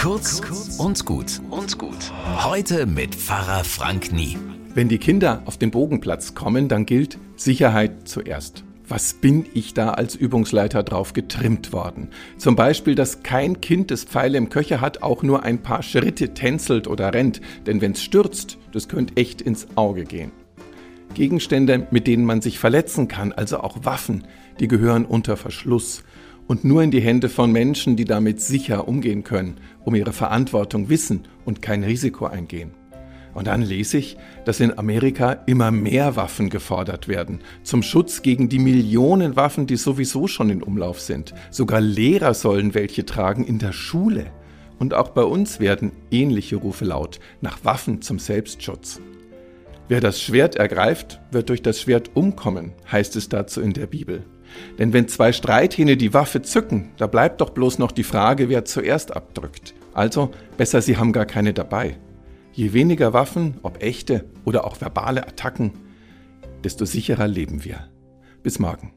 Kurz und gut und gut. Heute mit Pfarrer Frank Nie. Wenn die Kinder auf den Bogenplatz kommen, dann gilt Sicherheit zuerst. Was bin ich da als Übungsleiter drauf getrimmt worden? Zum Beispiel, dass kein Kind, das Pfeile im Köcher hat, auch nur ein paar Schritte tänzelt oder rennt. Denn wenn's stürzt, das könnte echt ins Auge gehen. Gegenstände, mit denen man sich verletzen kann, also auch Waffen, die gehören unter Verschluss und nur in die Hände von Menschen, die damit sicher umgehen können, um ihre Verantwortung wissen und kein Risiko eingehen. Und dann lese ich, dass in Amerika immer mehr Waffen gefordert werden, zum Schutz gegen die Millionen Waffen, die sowieso schon in Umlauf sind. Sogar Lehrer sollen welche tragen in der Schule. Und auch bei uns werden ähnliche Rufe laut nach Waffen zum Selbstschutz. Wer das Schwert ergreift, wird durch das Schwert umkommen, heißt es dazu in der Bibel. Denn wenn zwei Streithähne die Waffe zücken, da bleibt doch bloß noch die Frage, wer zuerst abdrückt. Also besser, sie haben gar keine dabei. Je weniger Waffen, ob echte oder auch verbale Attacken, desto sicherer leben wir. Bis morgen.